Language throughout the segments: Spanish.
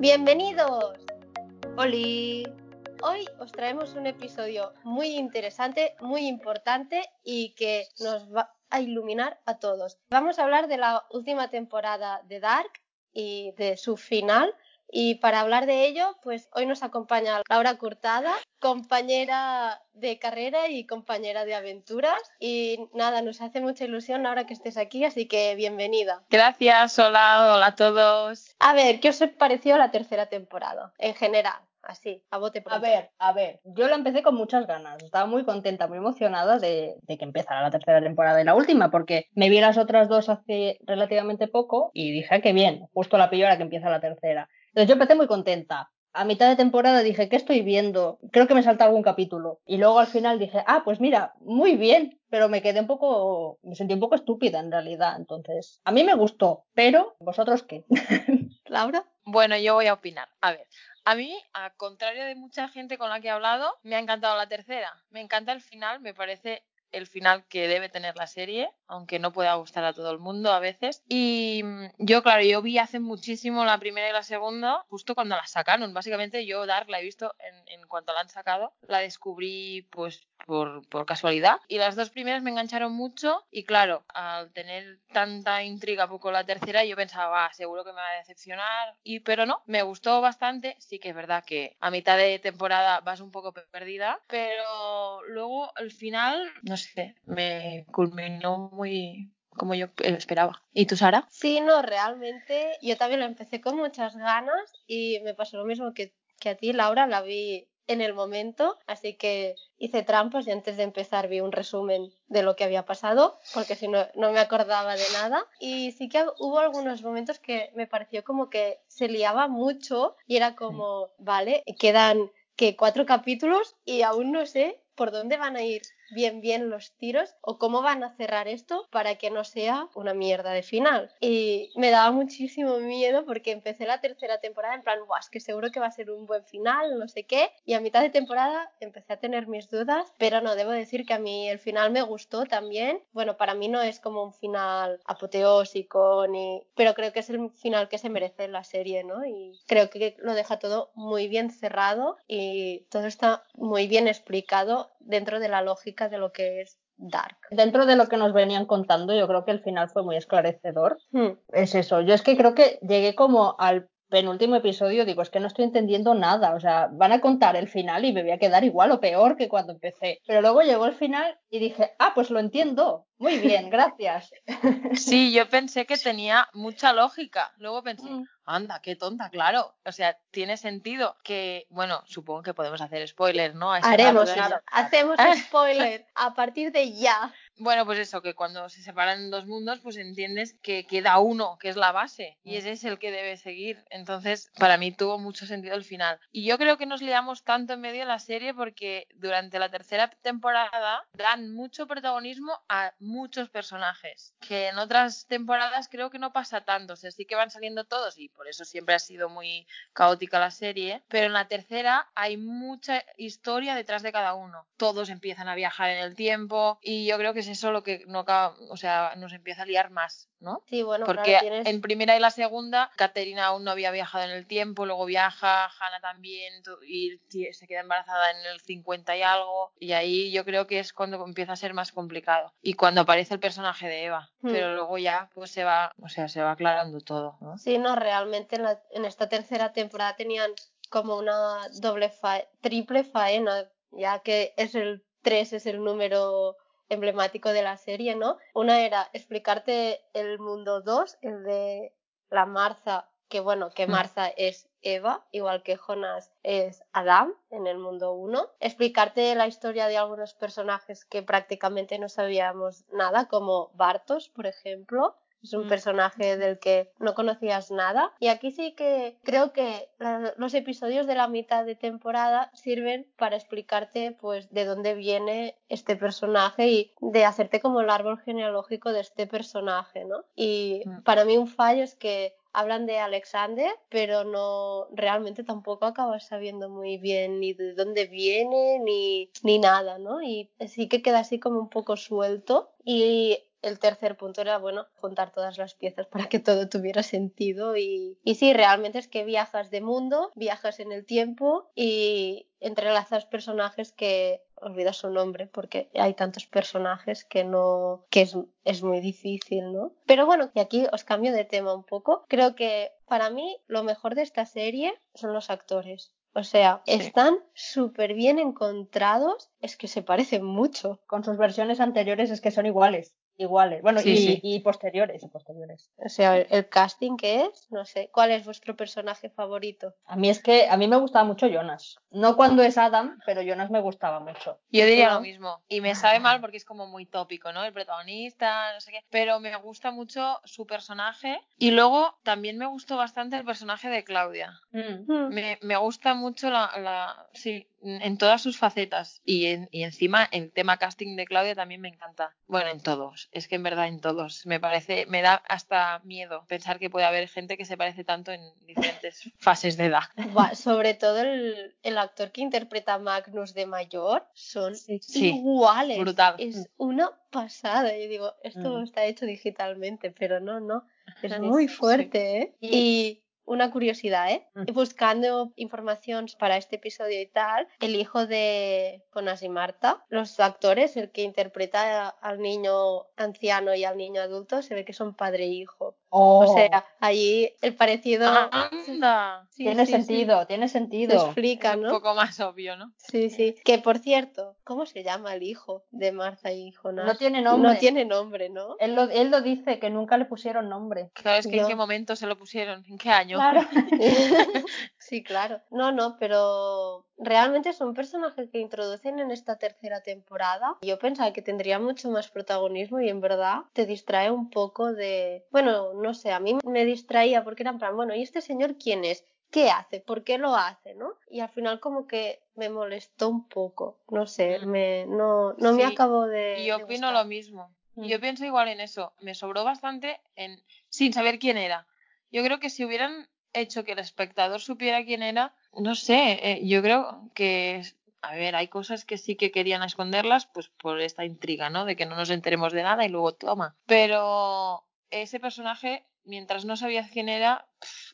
Bienvenidos. Oli. Hoy os traemos un episodio muy interesante, muy importante y que nos va a iluminar a todos. Vamos a hablar de la última temporada de Dark y de su final. Y para hablar de ello, pues hoy nos acompaña Laura Curtada, compañera de carrera y compañera de aventuras. Y nada, nos hace mucha ilusión ahora que estés aquí, así que bienvenida. Gracias, hola, hola a todos. A ver, ¿qué os pareció la tercera temporada en general? Así, a bote A ver, a ver, yo la empecé con muchas ganas, estaba muy contenta, muy emocionada de, de, que empezara la tercera temporada y la última, porque me vi las otras dos hace relativamente poco y dije "Ah, que bien, justo la pillo ahora que empieza la tercera. Entonces yo empecé muy contenta. A mitad de temporada dije, ¿qué estoy viendo? Creo que me salta algún capítulo. Y luego al final dije, ah, pues mira, muy bien. Pero me quedé un poco, me sentí un poco estúpida en realidad. Entonces, a mí me gustó, pero ¿vosotros qué? Laura. Bueno, yo voy a opinar. A ver, a mí, a contrario de mucha gente con la que he hablado, me ha encantado la tercera. Me encanta el final, me parece el final que debe tener la serie, aunque no pueda gustar a todo el mundo a veces. Y yo, claro, yo vi hace muchísimo la primera y la segunda, justo cuando la sacaron. Básicamente yo Dark la he visto en, en cuanto la han sacado. La descubrí pues por, casualidad. Y las dos primeras me engancharon mucho y claro, al tener tanta intriga poco la tercera, yo pensaba, ah, seguro que me va a decepcionar. Y pero no, me gustó bastante. Sí que es verdad que a mitad de temporada vas un poco perdida, pero luego el final, no sé, me culminó muy como yo esperaba. ¿Y tú, Sara? Sí, no, realmente yo también la empecé con muchas ganas y me pasó lo mismo que, que a ti, Laura, la vi en el momento, así que hice trampas y antes de empezar vi un resumen de lo que había pasado, porque si no, no me acordaba de nada. Y sí que hubo algunos momentos que me pareció como que se liaba mucho y era como, vale, quedan que cuatro capítulos y aún no sé por dónde van a ir bien bien los tiros o cómo van a cerrar esto para que no sea una mierda de final. Y me daba muchísimo miedo porque empecé la tercera temporada en plan, Buah, es que seguro que va a ser un buen final, no sé qué. Y a mitad de temporada empecé a tener mis dudas, pero no, debo decir que a mí el final me gustó también. Bueno, para mí no es como un final apoteósico, ni... pero creo que es el final que se merece la serie, ¿no? Y creo que lo deja todo muy bien cerrado y todo está muy bien explicado dentro de la lógica de lo que es Dark. Dentro de lo que nos venían contando, yo creo que el final fue muy esclarecedor. Hmm. Es eso. Yo es que creo que llegué como al penúltimo episodio, digo, es que no estoy entendiendo nada. O sea, van a contar el final y me voy a quedar igual o peor que cuando empecé. Pero luego llegó el final y dije, ah, pues lo entiendo. Muy bien, gracias. Sí, yo pensé que tenía mucha lógica. Luego pensé, anda, qué tonta, claro. O sea, tiene sentido que, bueno, supongo que podemos hacer spoiler, ¿no? Haremos, claro. hacemos spoiler a partir de ya. Bueno, pues eso, que cuando se separan dos mundos, pues entiendes que queda uno, que es la base, y ese es el que debe seguir. Entonces, para mí tuvo mucho sentido el final. Y yo creo que nos liamos tanto en medio de la serie porque durante la tercera temporada dan mucho protagonismo a muchos personajes, que en otras temporadas creo que no pasa tanto, o sea, sí que van saliendo todos y por eso siempre ha sido muy caótica la serie, pero en la tercera hay mucha historia detrás de cada uno. Todos empiezan a viajar en el tiempo y yo creo que eso lo que no, o sea, nos empieza a liar más. ¿no? Sí, bueno, porque claro, tienes... en primera y la segunda, Caterina aún no había viajado en el tiempo, luego viaja, Hannah también, y se queda embarazada en el 50 y algo, y ahí yo creo que es cuando empieza a ser más complicado. Y cuando aparece el personaje de Eva, hmm. pero luego ya pues se va, o sea, se va aclarando todo, ¿no? Sí, no, realmente en, la, en esta tercera temporada tenían como una doble fa triple faena, ya que es el 3 es el número emblemático de la serie, ¿no? Una era explicarte el mundo 2, el de la Marza, que bueno, que Marza es Eva, igual que Jonas es Adam en el mundo 1. Explicarte la historia de algunos personajes que prácticamente no sabíamos nada, como Bartos, por ejemplo. Es un personaje del que no conocías nada. Y aquí sí que creo que los episodios de la mitad de temporada sirven para explicarte pues de dónde viene este personaje y de hacerte como el árbol genealógico de este personaje, ¿no? Y para mí un fallo es que hablan de Alexander, pero no realmente tampoco acabas sabiendo muy bien ni de dónde viene ni, ni nada, ¿no? Y sí que queda así como un poco suelto. Y el tercer punto era, bueno, juntar todas las piezas para que todo tuviera sentido y, y sí, realmente es que viajas de mundo, viajas en el tiempo y entrelazas personajes que olvidas su nombre porque hay tantos personajes que no que es, es muy difícil, ¿no? Pero bueno, y aquí os cambio de tema un poco. Creo que para mí lo mejor de esta serie son los actores. O sea, Sí. están súper bien encontrados, es que se parecen mucho. Con sus versiones anteriores es que son iguales. Iguales. Bueno, Sí, y, sí. y posteriores, y posteriores. O sea, el, el casting que es, no sé, ¿cuál es vuestro personaje favorito? A mí es que a mí me gustaba mucho Jonas. No cuando es Adam, pero Jonas me gustaba mucho. Yo diría ¿no? lo mismo. Y me sabe mal porque es como muy tópico, ¿no? El protagonista, no sé qué. Pero me gusta mucho su personaje. Y luego también me gustó bastante el personaje de Claudia. Mm. Me, me gusta mucho la, la- sí, en todas sus facetas. Y, en- y encima el tema casting de Claudia también me encanta. Bueno, en todos. Es que en verdad en todos. Me parece, me da hasta miedo pensar que puede haber gente que se parece tanto en diferentes fases de edad. Buah, sobre todo el, el actor que interpreta a Magnus de mayor son Sí. Iguales. brutal. Es una pasada. Yo digo, esto Mm. está hecho digitalmente, pero no, no. Es muy fuerte, ¿eh? Y una curiosidad, ¿eh? Mm. Y Buscando información para este episodio y tal, el hijo de Jonas y Marta, los actores, el que interpreta al niño anciano y al niño adulto, se ve que son padre e hijo. Oh, O sea, allí el parecido... ¡Anda! Sí, tiene sí, sí. sentido, tiene Se sentido. explica, Es un ¿no? poco más obvio, ¿no? Sí, sí. Que por cierto, ¿cómo se llama el hijo de Marta y Jonás? No tiene nombre. No tiene nombre, ¿no? Él lo, él lo dice, que nunca le pusieron nombre. Claro, es que Yo- en qué momento se lo pusieron, en qué año. Claro. sí, claro. No, no, pero realmente es un personaje que introducen en esta tercera temporada. Yo pensaba que tendría mucho más protagonismo y en verdad te distrae un poco de... Bueno, no sé, a mí me distraía porque era en plan, bueno, ¿y este señor quién es? ¿Qué hace? ¿Por qué lo hace? ¿no? Y al final como que me molestó un poco. No sé, Mm. me, no, no me acabo de... Y de opino lo mismo. Mm. Yo pienso igual en eso. Me sobró bastante en sin saber quién era. Yo creo que si hubieran hecho que el espectador supiera quién era, no sé, eh, yo creo que, a ver, hay cosas que sí que querían esconderlas, pues por esta intriga, ¿no? De que no nos enteremos de nada y luego toma. Pero ese personaje, mientras no sabías quién era,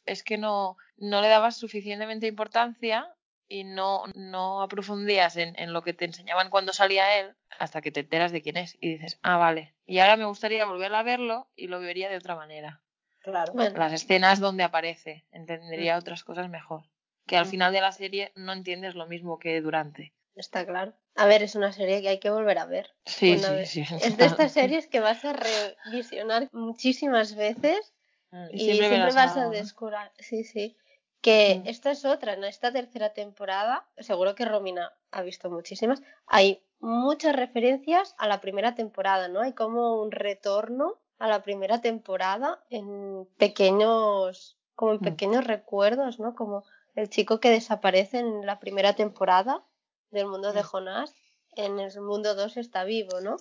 es que no, no le dabas suficientemente importancia y no, no aprofundías en, en lo que te enseñaban cuando salía él hasta que te enteras de quién es y dices, ah, vale. Y ahora me gustaría volver a verlo y lo vería de otra manera. Claro. Bueno, Las escenas donde aparece, entendería otras cosas mejor. Que al Mm. final de la serie no entiendes lo mismo que durante. está claro. A ver, es una serie que hay que volver a ver. Sí, sí, vez. sí. Es de estas series que vas a revisionar muchísimas veces Mm. y, Y siempre siempre, vas a ¿no? descubrir. Sí, sí. Que Mm. esta es otra, en esta tercera temporada, seguro que Romina ha visto muchísimas, hay muchas referencias a la primera temporada, ¿no? Hay como un retorno a la primera temporada en pequeños, como en Mm. pequeños recuerdos, ¿no? Como el chico que desaparece en la primera temporada del mundo de Mm. Jonás, en el mundo 2 está vivo, ¿no?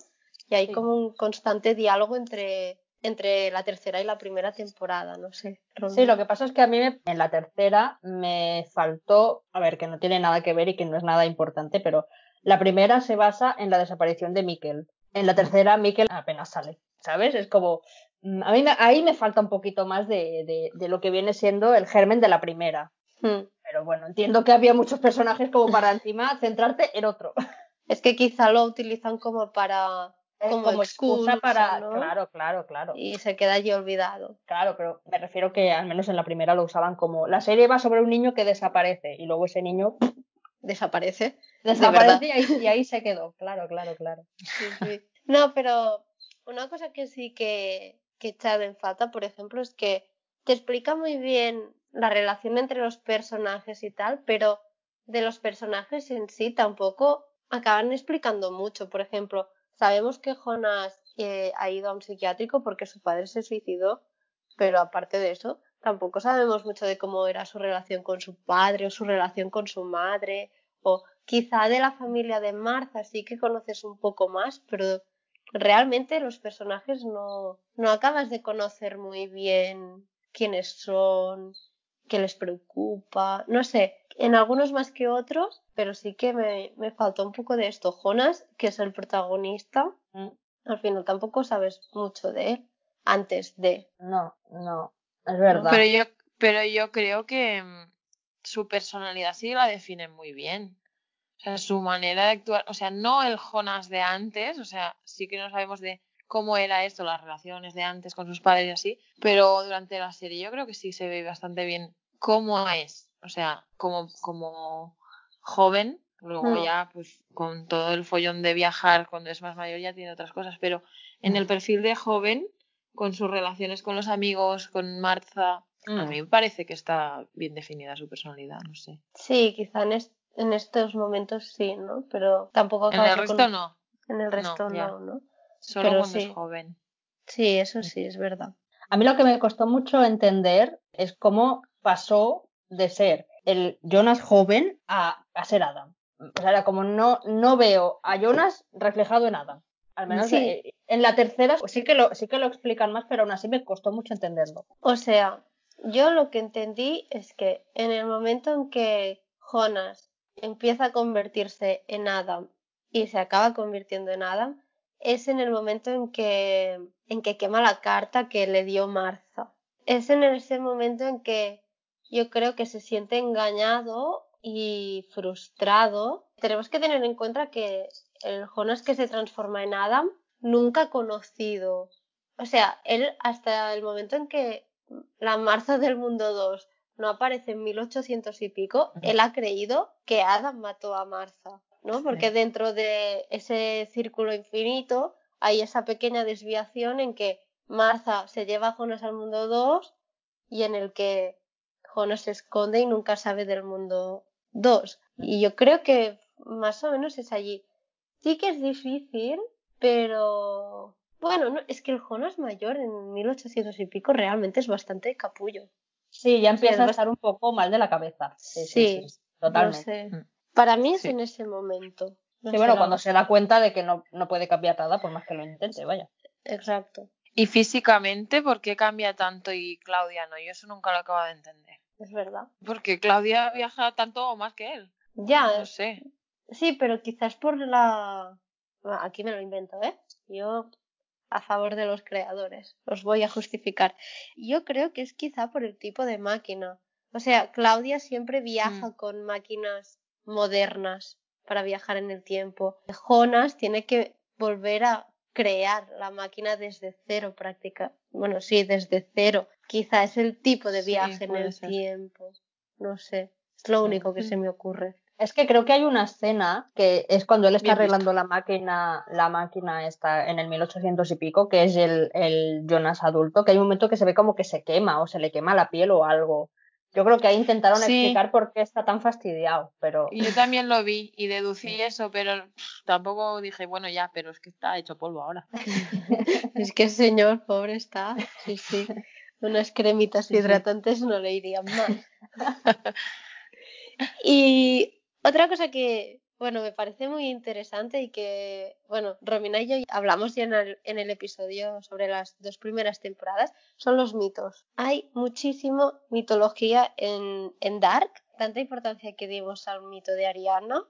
Y hay Sí. como un constante diálogo entre, entre la tercera y la primera temporada, no sé. Sí, lo que pasa es que a mí me- en la tercera me faltó, a ver, que no tiene nada que ver y que no es nada importante, pero la primera se basa en la desaparición de Miquel. En la tercera, Miquel apenas sale, ¿sabes? Es como, mm, a mí me- ahí me falta un poquito más de, de- de lo que viene siendo el germen de la primera. Hmm. Pero bueno, entiendo que había muchos personajes como para encima centrarte en otro. Es que quizá lo utilizan como para como, como excusa excusa, para. ¿no? Claro, claro, claro. y se queda allí olvidado. Claro, pero me refiero que al menos en la primera lo usaban como. La serie va sobre un niño que desaparece y luego ese niño Desaparece. desaparece y ahí, y ahí se quedó. Claro, claro, claro. Sí, sí. No, pero una cosa que sí que, que echado en falta, por ejemplo, es que te explica muy bien la relación entre los personajes y tal, pero de los personajes en sí tampoco acaban explicando mucho. Por ejemplo, sabemos que Jonas eh, ha ido a un psiquiátrico porque su padre se suicidó, pero aparte de eso, tampoco sabemos mucho de cómo era su relación con su padre o su relación con su madre, o quizá de la familia de Martha sí que conoces un poco más, pero realmente los personajes no, no acabas de conocer muy bien quiénes son, qué les preocupa, no sé, en algunos más que otros, pero sí que me, me faltó un poco de esto. Jonas, que es el protagonista, Mm. Al final tampoco sabes mucho de él antes de. No, no, es verdad. Pero yo, pero yo creo que mm, su personalidad sí la define muy bien. O sea, su manera de actuar, o sea, no el Jonas de antes, o sea, sí que no sabemos de cómo era esto, las relaciones de antes con sus padres y así, pero durante la serie yo creo que sí se ve bastante bien cómo es, o sea, como, como joven, luego Mm. ya pues con todo el follón de viajar cuando es más mayor ya tiene otras cosas, pero en el perfil de joven, con sus relaciones con los amigos, con Martha, a Mm. mí me parece que está bien definida su personalidad, no sé. Sí, quizá en, es- en estos momentos sí, ¿no? Pero tampoco En el resto cono- no, En el resto no, ¿no? Solo Pero cuando sí. es joven. Sí, eso sí, es verdad. A mí lo que me costó mucho entender es cómo pasó de ser el Jonas joven a, a ser Adam. O sea, era como no, no veo a Jonas reflejado en Adam. Al menos Sí. eh, en la tercera sí que, lo, sí que lo explican más, pero aún así me costó mucho entenderlo. O sea, yo lo que entendí es que en el momento en que Jonas empieza a convertirse en Adam y se acaba convirtiendo en Adam, es en el momento en que, en que quema la carta que le dio Martha. Es en ese momento en que yo creo que se siente engañado y frustrado. Tenemos que tener en cuenta que el Jonas que se transforma en Adam nunca ha conocido. O sea, él hasta el momento en que la Martha del mundo 2 no aparece en 1800 y pico, él ha creído que Adam mató a Martha, ¿no? Porque Sí. dentro de ese círculo infinito hay esa pequeña desviación en que Martha se lleva a Jonas al mundo 2 y en el que Jonas se esconde y nunca sabe del mundo 2. Y yo creo que más o menos es allí. Sí que es difícil, pero bueno, no, es que el Jonas mayor en 1800 y pico realmente es bastante capullo. Sí, ya empieza a estar un poco mal de la cabeza. Sí, sí, Sí, sí, totalmente. No sé. Mm. Para mí es Sí. en ese momento. No Sí, sé, bueno, cuando se da cuenta de que no, no puede cambiar nada por más que lo intente, vaya. Exacto, Y físicamente, ¿por qué cambia tanto y Claudia no? Yo eso nunca lo acabo de entender. es verdad. Porque Claudia viaja tanto o más que él. Ya, No sé. sí, pero quizás por la... Bueno, aquí me lo invento, ¿eh? Yo a favor de los creadores, los voy a justificar. Yo creo que es quizá por el tipo de máquina. O sea, Claudia siempre viaja con máquinas modernas para viajar en el tiempo. Jonas tiene que volver a crear la máquina desde cero práctica. Bueno, sí, desde cero. Quizá es el tipo de Sí, viaje en el ser. tiempo. No sé. Es lo único que se me ocurre. Es que creo que hay una escena que es cuando él está Bien visto. arreglando la máquina, la máquina está en el 1800 y pico, que es el, el Jonas adulto, que hay un momento que se ve como que se quema o se le quema la piel o algo. Yo creo que ahí intentaron Sí. explicar por qué está tan fastidiado, pero Y yo también lo vi y deducí eso, pero tampoco dije, bueno, ya, pero es que está hecho polvo ahora. Es que el señor pobre está, sí, sí. Unas cremitas Sí, sí. hidratantes no le irían mal. Y otra cosa que, bueno, me parece muy interesante y que, bueno, Romina y yo hablamos ya en el, en el episodio sobre las dos primeras temporadas, son los mitos. Hay muchísima mitología en, en Dark, tanta importancia que dimos al mito de Ariana,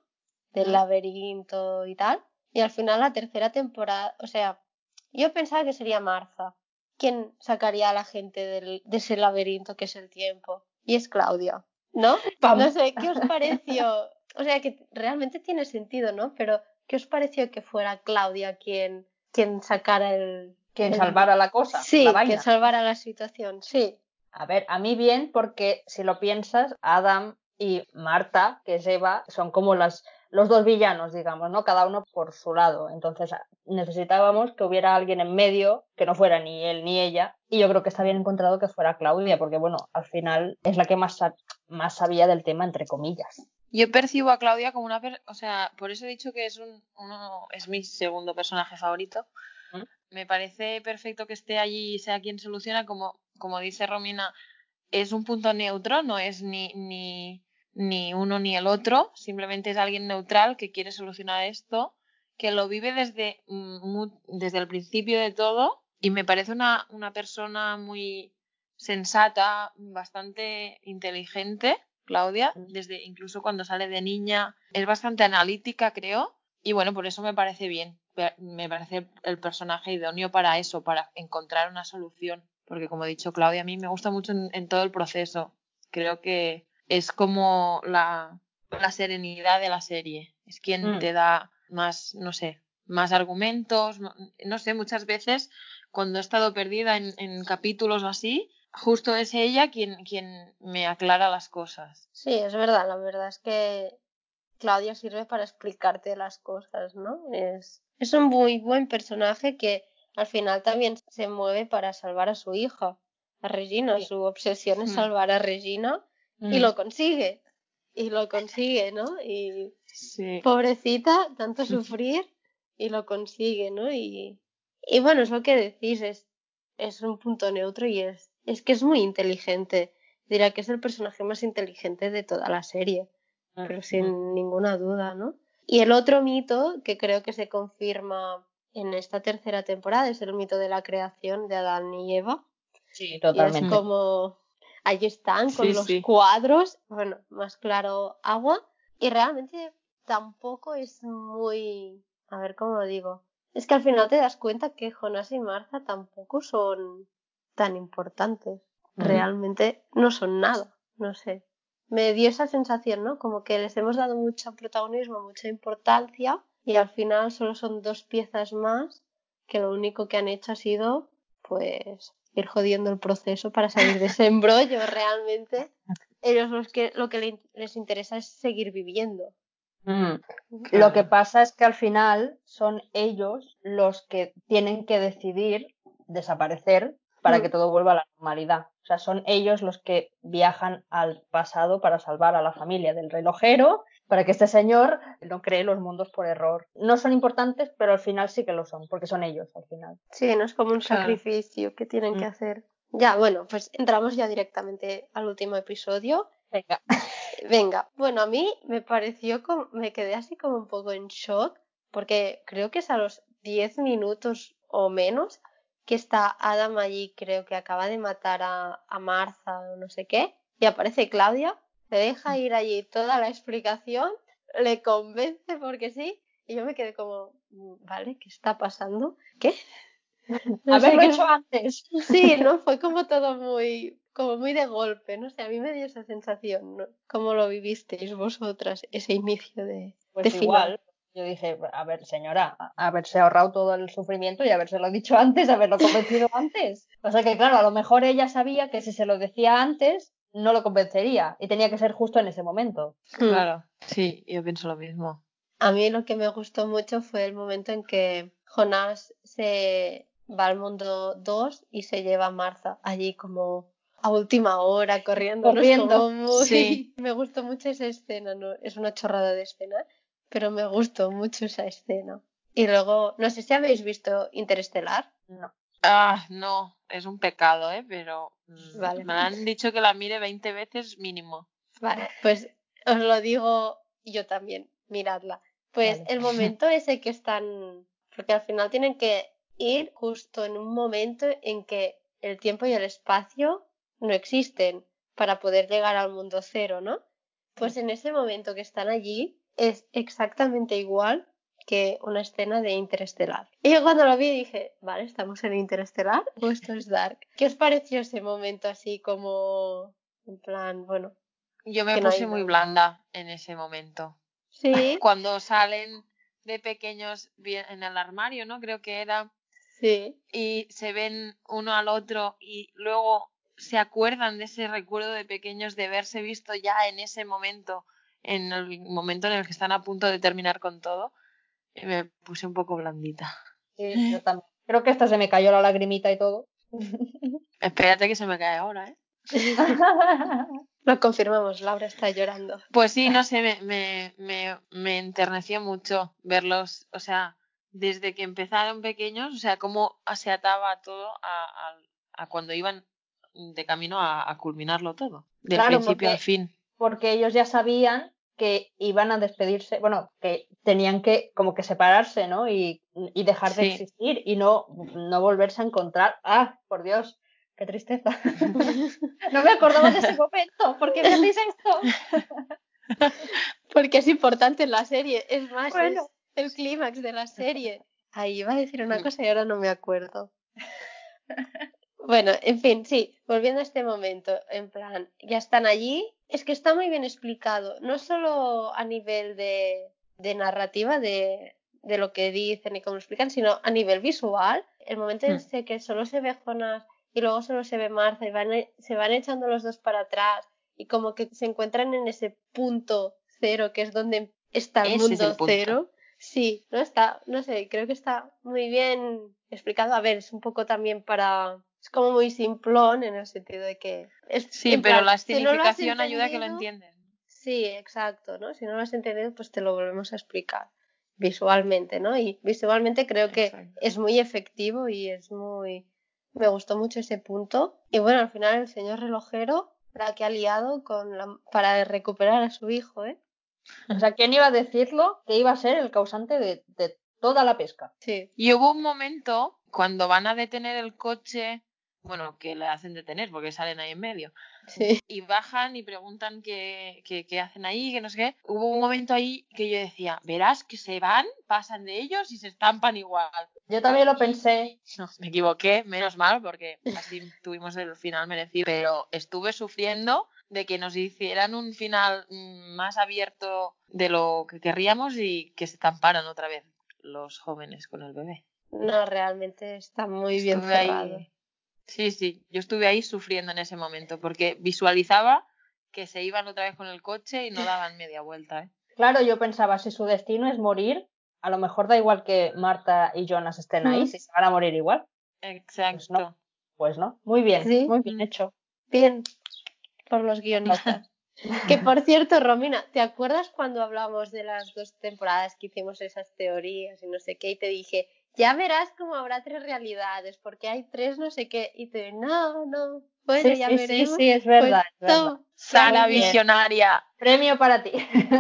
del laberinto y tal. Y al final la tercera temporada, o sea, yo pensaba que sería Martha quien sacaría a la gente del- de ese laberinto que es el tiempo. Y es Claudia, ¿no? Pam. No sé, ¿qué os pareció? O sea, que realmente tiene sentido, ¿no? Pero, ¿qué os pareció que fuera Claudia quien, quien sacara el... quien el- salvara la cosa, Sí, la vaina. quien salvara la situación, sí. A ver, a mí bien, porque si lo piensas, Adam y Marta, que es Eva, son como las, los dos villanos, digamos, ¿no? Cada uno por su lado. Entonces a- necesitábamos que hubiera alguien en medio, que no fuera ni él ni ella. Y yo creo que está bien encontrado que fuera Claudia, porque bueno, al final es la que más, más sabía del tema, entre comillas. Yo percibo a Claudia como una per- o sea, por eso he dicho que es un uno es mi segundo personaje favorito. ¿Mm? Me parece perfecto que esté allí y sea quien soluciona, como, como dice Romina, es un punto neutro, no es ni, ni, ni uno ni el otro, simplemente es alguien neutral que quiere solucionar esto, que lo vive desde, mm, desde el principio de todo y me parece una, una persona muy sensata, bastante inteligente, Claudia, desde incluso cuando sale de niña, es bastante analítica, creo, y bueno, por eso me parece bien me parece el personaje idóneo para eso, para encontrar una solución. Porque como he dicho Claudia, a mí me gusta mucho en, todo el proceso. Creo que es como la, la serenidad de la serie. Es quien mm. te da más, no sé, más argumentos. No sé, muchas veces cuando he estado perdida en, en capítulos así, justo es ella quien, quien me aclara las cosas. Sí, es verdad. La verdad es que Claudia sirve para explicarte las cosas, ¿no? Es, es un muy buen personaje que al final también se mueve para salvar a su hija, a Regina. Su obsesión es mm. salvar a Regina y mm. lo consigue. Y lo consigue, ¿no? Y pobrecita, tanto sufrir y lo consigue, ¿no? Y, y bueno, es lo que decís, es, es un punto neutro y es, es que es muy inteligente. Dirá que es el personaje más inteligente de toda la serie, ah, pero sin ninguna duda, ¿no? Y el otro mito que creo que se confirma en esta tercera temporada es el mito de la creación de Adán y Eva. Sí, totalmente. Y es como allí están con los cuadros, bueno, más claro agua, y realmente tampoco es muy, a ver cómo lo digo, es que al final te das cuenta que Jonas y Martha tampoco son tan importantes, realmente no son nada, no sé. Me dio esa sensación, ¿no? Como que les hemos dado mucho protagonismo, mucha importancia y al final solo son dos piezas más que lo único que han hecho ha sido pues ir jodiendo el proceso para salir de ese embrollo realmente ellos los que lo que les interesa es seguir viviendo mm. lo que pasa es que al final son ellos los que tienen que decidir desaparecer para que mm. todo vuelva a la normalidad o sea, son ellos los que viajan al pasado para salvar a la familia del relojero, para que este señor no cree los mundos por error. No son importantes, pero al final sí que lo son, porque son ellos al final. Sí, no es como un sacrificio que tienen que mm. hacer. Ya, bueno, pues entramos ya directamente al último episodio. Venga. Venga, bueno, a mí me pareció como, me quedé así como un poco en shock, porque creo que es a los 10 minutos o menos que está Adam allí, creo que acaba de matar a, a Martha o no sé qué, y aparece Claudia, le deja ir allí toda la explicación, le convence porque sí, y yo me quedé como, mm, vale, ¿qué está pasando? ¿Qué? Haberlo hecho antes. Sí, ¿no? Fue como todo muy, como muy de golpe, no sé, a mí me dio esa sensación, ¿no? ¿Cómo lo vivisteis vosotras, ese inicio de, pues igual, yo dije, a ver, señora, haberse ahorrado todo el sufrimiento y habérselo dicho antes, haberlo convencido antes. O sea que, claro, a lo mejor ella sabía que si se lo decía antes, no lo convencería y tenía que ser justo en ese momento. Hmm. Claro, sí, yo pienso lo mismo. A mí lo que me gustó mucho fue el momento en que Jonás se va al mundo 2 y se lleva a Martha allí como a última hora corriendo. corriendo. Sí. Me gustó mucho esa escena, ¿no? Es una chorrada de escena, pero me gustó mucho esa escena. Y luego, no sé si habéis visto Interestelar. No. Ah, no, es un pecado, ¿eh? Pero mm, vale. me han dicho que la mire 20 veces mínimo. Vale, pues os lo digo yo también, miradla. Pues el momento ese que están, porque al final tienen que ir justo en un momento en que el tiempo y el espacio no existen para poder llegar al mundo cero, ¿no? Pues en ese momento que están allí, es exactamente igual que una escena de Interestelar. Y yo cuando lo vi dije, vale, estamos en Interestelar o esto es Dark. ¿Qué os pareció ese momento así como, en plan, bueno? Yo me puse muy blanda en ese momento. Sí. Cuando salen de pequeños en el armario, ¿no? Creo que era. Sí. Y se ven uno al otro y luego se acuerdan de ese recuerdo de pequeños de haberse visto ya en ese momento en el momento en el que están a punto de terminar con todo, me puse un poco blandita. Sí, yo también. Creo que hasta se me cayó la lagrimita y todo. Espérate que se me cae ahora, ¿eh? Lo confirmamos, Laura está llorando. Pues sí, no sé, me, me, me, me enterneció mucho verlos, o sea, desde que empezaron pequeños, o sea, cómo se ataba todo a, a, cuando iban de camino a, a culminarlo todo, del principio al fin. Porque ellos ya sabían que iban a despedirse, bueno, que tenían que como que separarse, ¿no? Y, y dejar de existir y no, no volverse a encontrar. Ah, por Dios, qué tristeza. no me acordaba de ese momento. ¿Por qué me hacéis esto? Porque es importante en la serie. Es más, es el clímax de la serie. Ahí iba a decir una Mm. cosa y ahora no me acuerdo. Bueno, en fin, sí, volviendo a este momento, en plan, ya están allí, es que está muy bien explicado, no solo a nivel de, de narrativa, de, de lo que dicen y cómo lo explican, sino a nivel visual. El momento en Mm. ese que solo se ve Jonas y luego solo se ve Martha y van, e- se van echando los dos para atrás y como que se encuentran en ese punto cero que es donde está el Ese mundo el cero. Sí, no está, no sé, creo que está muy bien explicado. A ver, es un poco también para, es como muy simplón en el sentido de que es, Sí, pero plan, la si no escenificación ayuda a que lo entiendan. Sí, exacto, ¿no? Si no lo has entendido, pues te lo volvemos a explicar visualmente, ¿no? Y visualmente creo que Exacto. es muy efectivo y es muy... Me gustó mucho ese punto. Y bueno, al final el señor relojero, la que ha liado con la... para recuperar a su hijo, ¿eh? O sea, ¿quién iba a decirlo que iba a ser el causante de, de toda la pesca? Sí. Y hubo un momento cuando van a detener el coche, bueno, que le hacen detener porque salen ahí en medio, Sí. y bajan y preguntan qué, qué, qué hacen ahí, que no sé qué. Hubo un momento ahí que yo decía, verás que se van, pasan de ellos y se estampan igual. Yo también lo pensé. No, me equivoqué, menos mal, porque así tuvimos el final merecido. Pero estuve sufriendo de que nos hicieran un final más abierto de lo que querríamos y que se estamparan otra vez los jóvenes con el bebé. No, realmente está muy bien Estuve ahí- cerrado. Sí, sí, yo estuve ahí sufriendo en ese momento porque visualizaba que se iban otra vez con el coche y no daban media vuelta. ¿eh? Claro, yo pensaba, si su destino es morir, a lo mejor da igual que Marta y Jonas estén ahí, Mm. si se van a morir igual. Exacto. no. Pues no. Muy bien, Sí. muy bien hecho. Bien, por los guionistas. Que por cierto, Romina, ¿te acuerdas cuando hablamos de las dos temporadas que hicimos esas teorías y no sé qué? Y te dije, ya verás cómo habrá tres realidades, porque hay tres no sé qué. Y te no, no, bueno, sí, ya sí, sí, veremos. sí, es verdad. es verdad. toma, Sara Muy bien. visionaria. Premio para ti.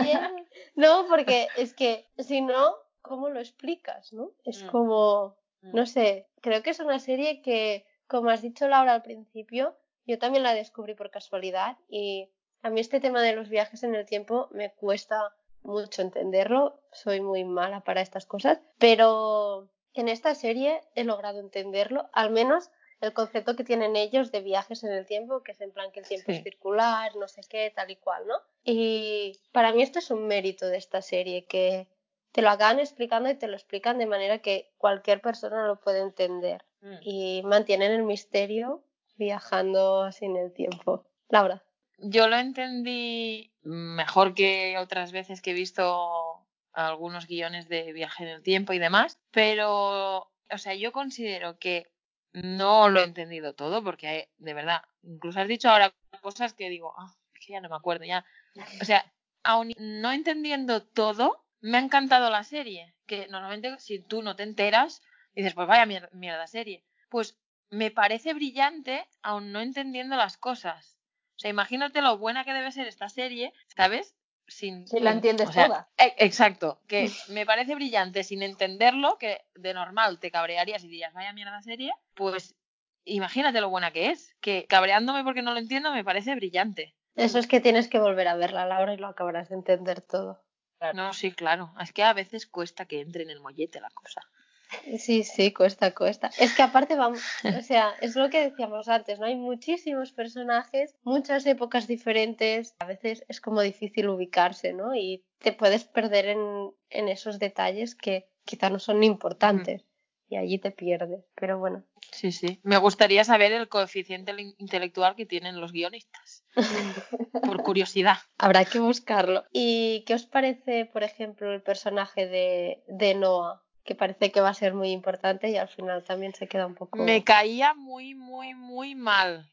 bien. No, porque es que si no, ¿cómo lo explicas, no? Es Mm. como, no sé, creo que es una serie que, como has dicho Laura al principio, yo también la descubrí por casualidad y a mí este tema de los viajes en el tiempo me cuesta mucho entenderlo, soy muy mala para estas cosas, pero en esta serie he logrado entenderlo, al menos el concepto que tienen ellos de viajes en el tiempo, que es en plan que el tiempo Sí. es circular, no sé qué, tal y cual, ¿no? Y para mí esto es un mérito de esta serie, que te lo acaban explicando y te lo explican de manera que cualquier persona lo puede entender Mm. y mantienen el misterio viajando así en el tiempo. Laura. Yo lo entendí mejor que otras veces que he visto algunos guiones de viaje en el tiempo y demás, pero, o sea, yo considero que no lo he entendido todo porque, de verdad, incluso has dicho ahora cosas que digo, ah, es que ya no me acuerdo, ya. O sea, aun no entendiendo todo, me ha encantado la serie, que normalmente si tú no te enteras, dices, pues vaya mier- mierda serie. Pues me parece brillante aun no entendiendo las cosas. O sea, imagínate lo buena que debe ser esta serie, ¿sabes? Sin, Si la entiendes o sea, toda. e- Exacto, que me parece brillante sin entenderlo, que de normal te cabrearías y dirías, vaya mierda serie, pues imagínate lo buena que es, que cabreándome porque no lo entiendo me parece brillante. Eso es que tienes que volver a verla, Laura, y lo acabarás de entender todo. No, sí, claro, es que a veces cuesta que entre en el mollete la cosa. Sí, sí, cuesta, cuesta. Es que aparte vamos, o sea, es lo que decíamos antes, ¿no? Hay muchísimos personajes, muchas épocas diferentes, a veces es como difícil ubicarse, ¿no? Y te puedes perder en, en esos detalles que quizá no son importantes y allí te pierdes, pero bueno. Sí, sí. Me gustaría saber el coeficiente intelectual que tienen los guionistas, por curiosidad. Habrá que buscarlo. ¿Y qué os parece, por ejemplo, el personaje de, de Noah? Que parece que va a ser muy importante y al final también se queda un poco... Me caía muy, muy, muy mal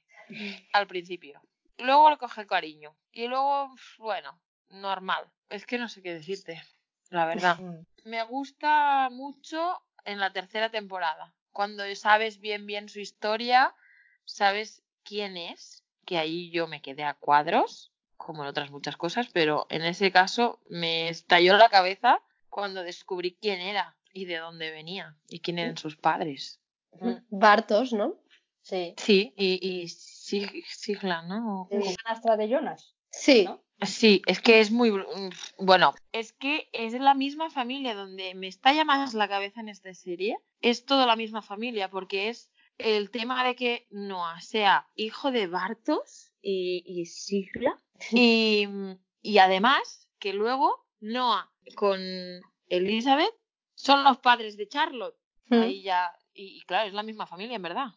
al principio. Luego le coge cariño. Y luego, bueno, normal. Es que no sé qué decirte, la verdad. Me gusta mucho en la tercera temporada. Cuando sabes bien, bien su historia, sabes quién es, que ahí yo me quedé a cuadros, como en otras muchas cosas, pero en ese caso me estalló la cabeza cuando descubrí quién era y de dónde venía y quién eran sus padres. Mm. Bartos, ¿no? Sí. Sí, y, y Sig- Sigla, ¿no? ¿Es la ganastra de Jonas? Sí. ¿no? Sí, es que es muy... mm, Bueno, es que es la misma familia donde me estalla más la cabeza en esta serie. Es toda la misma familia, porque es el tema de que Noah sea hijo de Bartos y, y Sigla. Y, y además que luego Noah con Elizabeth son los padres de Charlotte. Mm. Ahí ya... Y, y claro, es la misma familia, en verdad.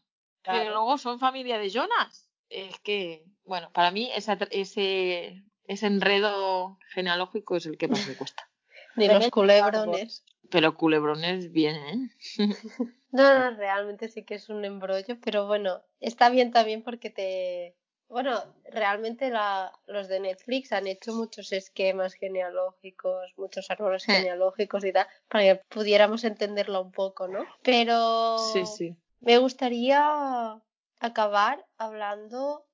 Claro. Pero luego son familia de Jonas. Es que, bueno, para mí esa ese, ese enredo genealógico es el que más me cuesta. Ni De los culebrones. Pero culebrones bien, ¿eh? No, no, realmente sí que es un embrollo, pero bueno, está bien también porque te... Bueno, realmente la, los de Netflix han hecho muchos esquemas genealógicos, muchos árboles Sí. genealógicos y tal, para que pudiéramos entenderlo un poco, ¿no? Pero Sí, sí. me gustaría acabar hablando,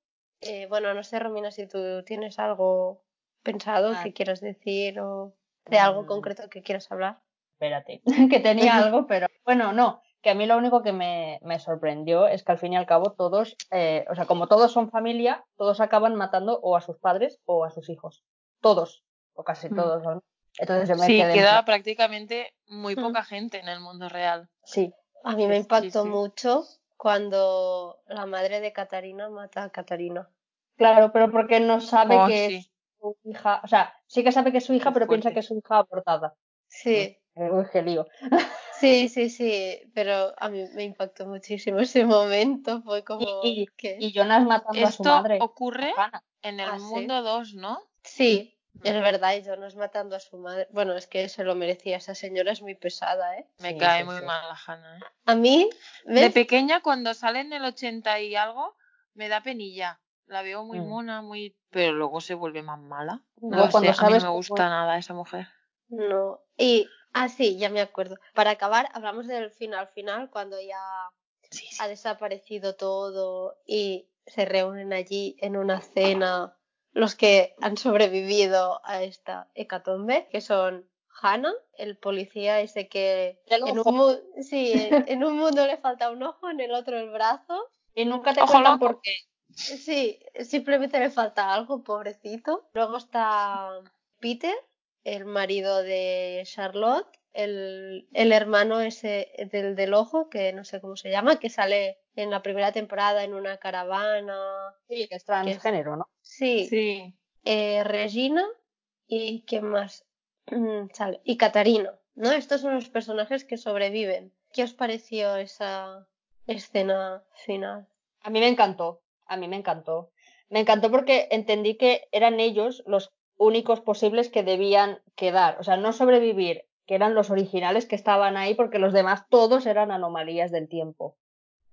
eh, bueno, no sé, Romina, si tú tienes algo pensado Ah. que quieras decir o de algo Mm. concreto que quieras hablar. Espérate, que tenía algo, pero bueno, no, que a mí lo único que me, me sorprendió es que al fin y al cabo todos, eh, o sea, como todos son familia, todos acaban matando o a sus padres o a sus hijos. Todos, o casi Mm. todos. ¿no? Entonces yo me Sí, quedé queda prácticamente muy Mm. poca gente en el mundo real. Sí, A mí me impactó sí. mucho cuando la madre de Catarina mata a Catarina. claro, pero porque no sabe Oh, que sí. es su hija, o sea, sí que sabe que es su hija, pero piensa que es su hija abortada. Sí, Eh, Uy, qué lío. Sí, sí, sí, pero a mí me impactó muchísimo ese momento. Fue como Y, que y Jonas matando a su Esto madre. ocurre a Hannah. en el Ah, ¿sí? mundo 2, ¿no? sí, es verdad, y Jonas matando a su madre. Bueno, es que se lo merecía. Esa señora es muy pesada, ¿eh? Me Sí, cae sí, muy sí. mal la Hannah. ¿eh? A mí, De ¿ves? pequeña, cuando sale en el 80 y algo, me da penilla. La veo muy Mm. mona, muy... Pero luego se vuelve más mala. No Luego sé, cuando a mí no me gusta nada esa mujer. No. Y, ah, sí, ya me acuerdo. Para acabar, hablamos del final final, cuando ya Sí, sí. ha desaparecido todo y se reúnen allí en una cena los que han sobrevivido a esta hecatombe, que son Hannah, el policía ese que en un, mu- sí, en un mundo le falta un ojo, en el otro el brazo. Y nunca te cuentan por qué. Sí, simplemente le falta algo, pobrecito. Luego está Peter, el marido de Charlotte, el, el hermano ese del, del ojo, que no sé cómo se llama, que sale en la primera temporada en una caravana. Sí, que es transgénero, ¿no? Sí, Sí. eh, Regina y ¿quién más? Mm, sale? Y Catarina, ¿no? Estos son los personajes que sobreviven. ¿Qué os pareció esa escena final? A mí me encantó, a mí me encantó. Me encantó porque entendí que eran ellos los únicos posibles que debían quedar, o sea, no sobrevivir, que eran los originales que estaban ahí porque los demás todos eran anomalías del tiempo.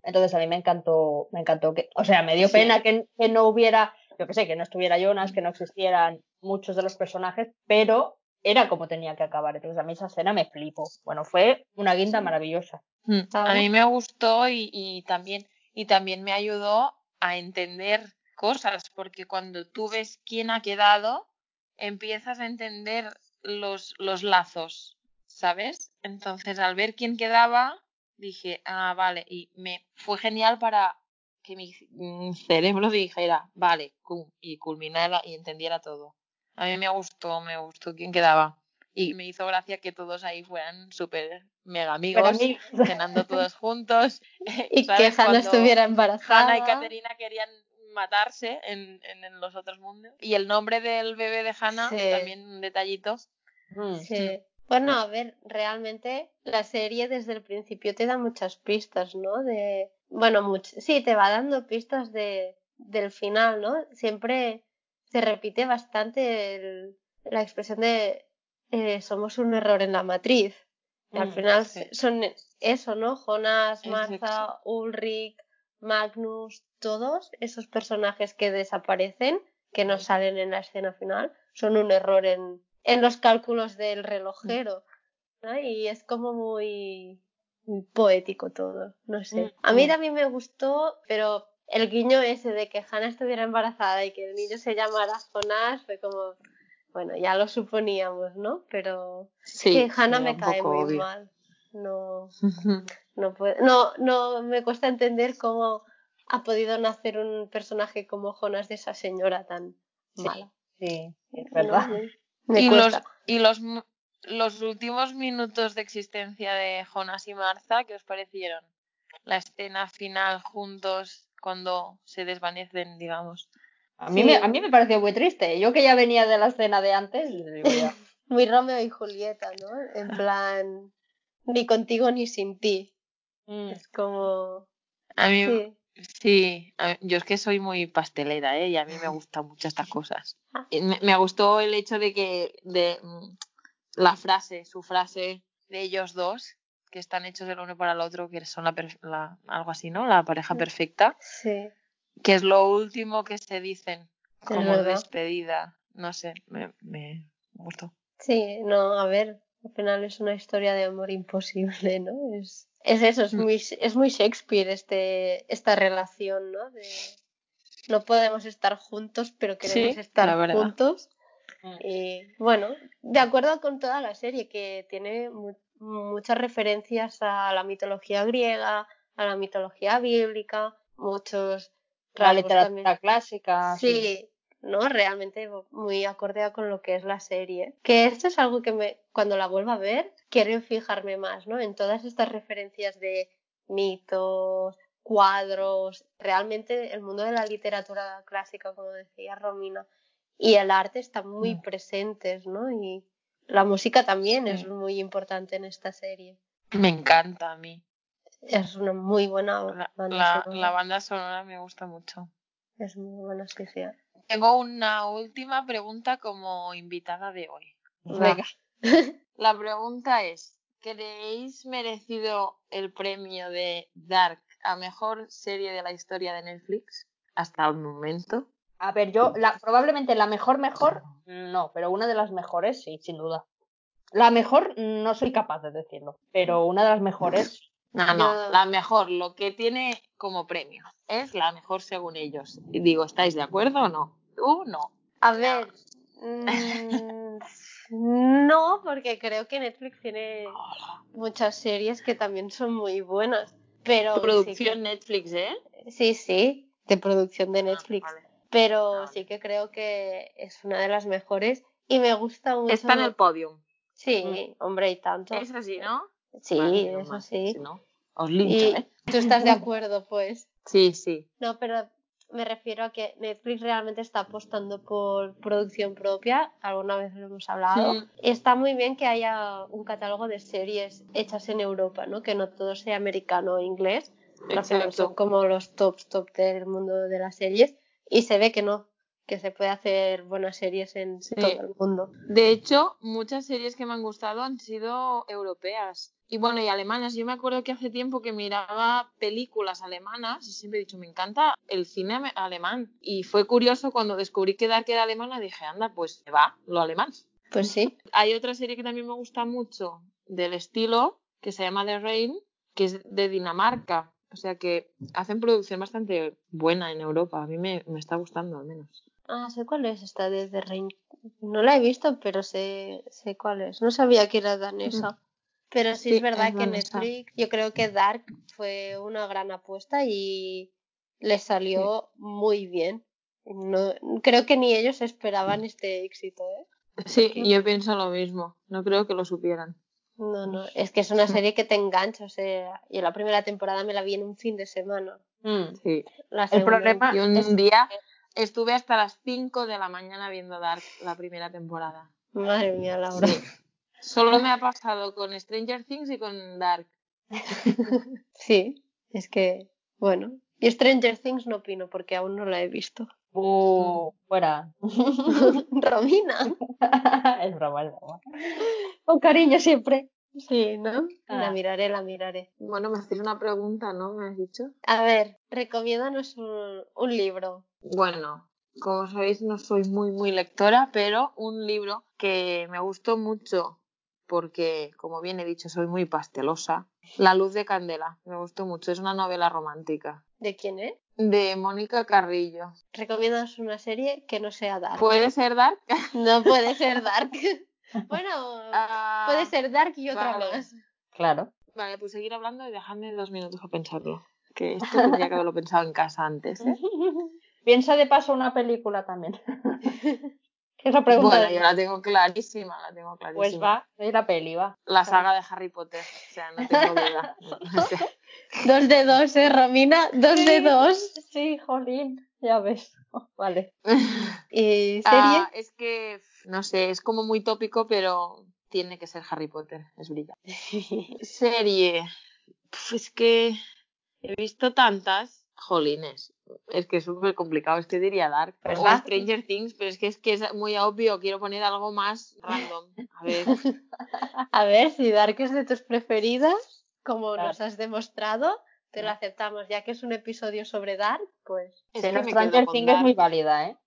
Entonces a mí me encantó, me encantó que, o sea, me dio Sí. pena que, que no hubiera, yo que sé, que no estuviera Jonas, que no existieran muchos de los personajes, pero era como tenía que acabar. Entonces a mí esa escena me flipó. Bueno, fue una guinda maravillosa. Mm, A mí me gustó y, y también y también me ayudó a entender cosas, porque cuando tú ves quién ha quedado, empiezas a entender los, los lazos, ¿sabes? Entonces, al ver quién quedaba, dije, ah, vale, y me fue genial para que mi cerebro dijera, vale, cum, y culminara y entendiera todo. A mí me gustó, me gustó quién quedaba. Y me hizo gracia que todos ahí fueran súper mega amigos, mí, cenando todos juntos. Y ¿sabes? que Cuando estuviera embarazada. Y Caterina querían matarse en, en, en los otros mundos. Y el nombre del bebé de Hannah, Sí. también un detallito. Mm. Sí. Bueno, a ver, realmente la serie desde el principio te da muchas pistas, ¿no? De, bueno, much- sí, te va dando pistas de, del final, ¿no? Siempre se repite bastante el- la expresión de eh, somos un error en la matriz. Y al Mm, final sí. son eso, ¿no? Jonas, Martha, Ulrich, Magnus, todos esos personajes que desaparecen, que no salen en la escena final, son un error en, en los cálculos del relojero. ¿no? Y es como muy, muy poético todo, no sé. A mí Mm. también me gustó, pero el guiño ese de que Hannah estuviera embarazada y que el niño se llamara Jonas fue como, bueno, ya lo suponíamos, ¿no? Pero Sí, que Hannah me cae muy obvio. mal. No, no puede, no, no me cuesta entender cómo ha podido nacer un personaje como Jonas de esa señora tan Sí. mala. Sí, es verdad. No, me y los, y los, últimos minutos de existencia de Jonas y Martha, ¿qué os parecieron? La escena final juntos cuando se desvanecen, digamos. A mí, Sí. me, a mí me pareció muy triste. Yo que ya venía de la escena de antes, digo ya, Muy Romeo y Julieta, ¿no? En plan, ni contigo ni sin ti. mm, Es como... A mí, Sí. Sí, yo es que soy muy pastelera, ¿eh? Y a mí me gustan mucho estas cosas. Ah. Me, me gustó el hecho de que, de mm, la frase, su frase de ellos dos, que están hechos el uno para el otro, que son la, la- algo así, ¿no? La pareja Mm. perfecta. Sí. que es lo último que se dicen como verdad. despedida. No sé, me, me gustó. Sí, no, a ver, al final es una historia de amor imposible, ¿no? Es, es eso, es Mm. muy, es muy Shakespeare este, esta relación, ¿no? De no podemos estar juntos, pero queremos Sí, estar juntos. mm. Y bueno, de acuerdo con toda la serie, que tiene mu- muchas referencias a la mitología griega, a la mitología bíblica, muchos La literatura también. clásica. Sí, ¿no? Realmente muy acorde con lo que es la serie. Que esto es algo que me, cuando la vuelva a ver, quiero fijarme más, ¿no? En todas estas referencias de mitos, cuadros, realmente el mundo de la literatura clásica, como decía Romina, y el arte están muy Mm. presentes, ¿no? Y la música también Sí. es muy importante en esta serie. Me encanta a mí. Es una muy buena La, banda la- sonora. la banda sonora me gusta mucho. Es muy buena, sí, sí. Tengo una última pregunta como invitada de hoy. Venga. La pregunta es, ¿creéis merecido el premio de Dark a mejor serie de la historia de Netflix hasta el momento? A ver, yo, la, probablemente la mejor, mejor, no, pero una de las mejores, sí, sin duda. La mejor, no soy capaz de decirlo, pero una de las mejores, No, no, Yo- la mejor, lo que tiene como premio, es la mejor según ellos. Y digo, ¿estáis de acuerdo o no? Tú no. A ver, mm, no, porque creo que Netflix tiene muchas series que también son muy buenas. Pero sí Producción Netflix, ¿eh? sí, sí, de producción de Netflix. Ah, vale. Pero vale. sí que creo que es una de las mejores y me gusta mucho. Está en el podium. Sí, hombre, y tanto. Es así, ¿no? Sí, Vale, menos eso mal, sí. Si no, os lincho, Y ¿eh? tú estás de acuerdo, pues. Sí, sí. No, pero me refiero a que Netflix realmente está apostando por producción propia, alguna vez lo hemos hablado. Está muy bien que haya un catálogo de series hechas en Europa, ¿no? Que no todo sea americano o inglés, final son Exacto. como los tops top del mundo de las series y se ve que no, que se puede hacer buenas series en Sí. todo el mundo. De hecho, muchas series que me han gustado han sido europeas. Y bueno, y alemanas. Yo me acuerdo que hace tiempo que miraba películas alemanas y siempre he dicho, me encanta el cine alemán. Y fue curioso cuando descubrí que Dark era alemana, dije, anda, pues me va, lo alemán. Pues sí. Hay otra serie que también me gusta mucho del estilo, que se llama The Rain, que es de Dinamarca. O sea que hacen producción bastante buena en Europa. A mí me, me está gustando al menos. Ah, sé cuál es esta de The Rain. No la he visto, pero sé, sé cuál es. No sabía que era danesa. Pero sí, Sí, es verdad es que. Netflix, yo creo que Dark fue una gran apuesta y le salió muy bien. No, creo que ni ellos esperaban este éxito, ¿eh? Sí, yo pienso lo mismo. No creo que lo supieran. No, no, es que es una serie que te engancha, o sea, yo la primera temporada me la vi en un fin de semana. mm, Sí. La El problema- Y un es- día estuve hasta las 5 de la mañana viendo Dark la primera temporada. Madre mía, Laura. Sí. Solo me ha pasado con Stranger Things y con Dark. Sí, es que, bueno. Y Stranger Things no opino porque aún no la he visto. Uh, fuera. Romina. es broma, es broma. Con cariño siempre. Sí, ¿no? La Ah. miraré, la miraré. Bueno, me hacéis una pregunta, ¿no? ¿Me has dicho? A ver, recomiéndanos un, un libro. Bueno, como sabéis, no soy muy, muy lectora, pero un libro que me gustó mucho porque, como bien he dicho, soy muy pastelosa. La luz de candela, me gustó mucho. Es una novela romántica. ¿De quién es? De Mónica Carrillo. Recomiéndanos una serie que no sea Dark. ¿Puede ser Dark? No puede ser Dark. bueno, Ah, puede ser Dark y otra vale. más. Claro. Vale, pues seguir hablando y dejadme dos minutos a pensarlo. Que esto tendría que haberlo pensado en casa antes. ¿eh? Piensa de paso una película también. Esa pregunta Bueno, de- yo la tengo clarísima, la tengo clarísima. Pues va, es la peli, va. La saga de Harry Potter, o sea, no tengo duda. O sea, Dos de dos, ¿eh, Romina? Dos de Sí. dos. Sí, jolín, ya ves. Vale. ¿Y serie? ah, es que, no sé, es como muy tópico, pero tiene que ser Harry Potter, es brillante. Serie. Es que he visto tantas. Jolines. Es que es súper complicado. Es que diría Dark. Pues o. Stranger Things, pero es que es que es muy obvio. Quiero poner algo más random. A ver. A ver, si Dark es de tus preferidas, como Claro. nos has demostrado, te lo aceptamos. Ya que es un episodio sobre Dark, pues Es que Stranger Things es muy válida, ¿eh?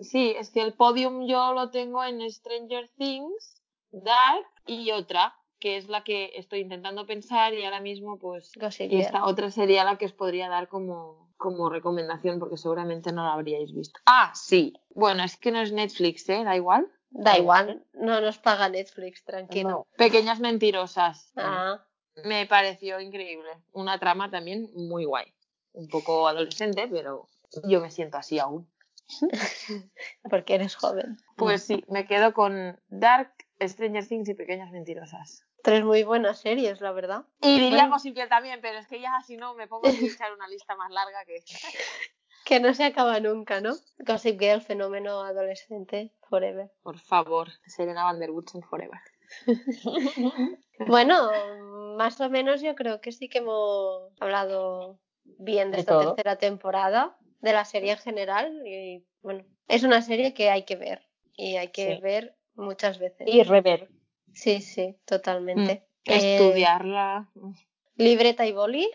Sí, es que el podium yo lo tengo en Stranger Things, Dark y otra, que es la que estoy intentando pensar y ahora mismo pues y esta otra sería la que os podría dar como, como recomendación porque seguramente no la habríais visto. Ah, sí. Bueno, es que no es Netflix, ¿eh? Da igual. Da igual, no nos paga Netflix, tranquilo. No. Pequeñas mentirosas. Ah, Me pareció increíble. Una trama también muy guay. Un poco adolescente, pero yo me siento así aún. porque eres joven. Pues sí, me quedo con Dark, Stranger Things y Pequeñas Mentirosas. Tres muy buenas series, la verdad. Y diría Bueno. También, pero es que ya si no me pongo a echar una lista más larga que... Que no se acaba nunca, ¿no? Gossip Girl, fenómeno adolescente, forever. Por favor, Serena Van der Woodsen Forever. Bueno, más o menos yo creo que sí que hemos hablado bien de, De esta todo. tercera temporada, de la serie en general. Y bueno, es una serie que hay que ver. Y hay que Sí. ver muchas veces. Y rever. Sí, sí, totalmente. Mm, Eh, Estudiarla. libreta y boli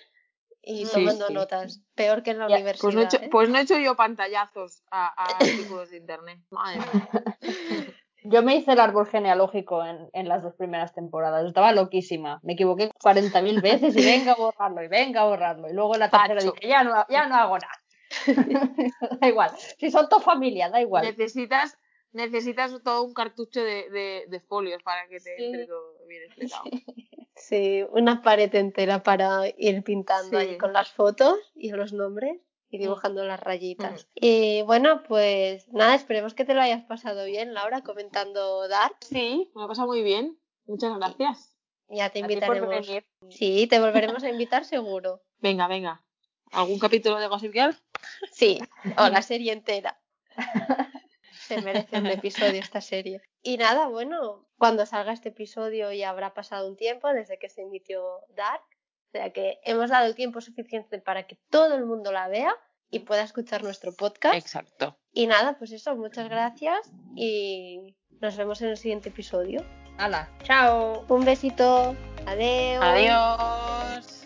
y Sí, tomando sí. notas. Peor que en la Ya, universidad. Pues no, he hecho, ¿eh? pues no he hecho yo pantallazos a, a artículos de internet. Madre mía. Yo me hice el árbol genealógico en, en las dos primeras temporadas. Estaba loquísima. Me equivoqué 40.000 veces y venga a borrarlo, y venga a borrarlo. Y luego en la tercera Pacho. dije, ya no, ya no hago nada. da igual. Si son tu familia, da igual. Necesitas, necesitas todo un cartucho de, de, de folios para que te Sí. entre todo bien explicado. Sí, una pared entera para ir pintando Sí. ahí con las fotos y los nombres y Mm. dibujando las rayitas. Y bueno, pues nada, esperemos que te lo hayas pasado bien, Laura, comentando Dark. Sí, me lo he pasado muy bien. Muchas gracias. Ya te invitaremos. venir. Sí, te volveremos a invitar seguro. Venga, venga. ¿Algún capítulo de Gossip Girl? Sí, o la serie entera. Se merece un episodio esta serie. Y nada, bueno, cuando salga este episodio ya habrá pasado un tiempo desde que se emitió Dark. O sea que hemos dado el tiempo suficiente para que todo el mundo la vea y pueda escuchar nuestro podcast. Exacto. Y nada, pues eso, muchas gracias y nos vemos en el siguiente episodio. Hala, chao. Un besito. Adiós. Adiós.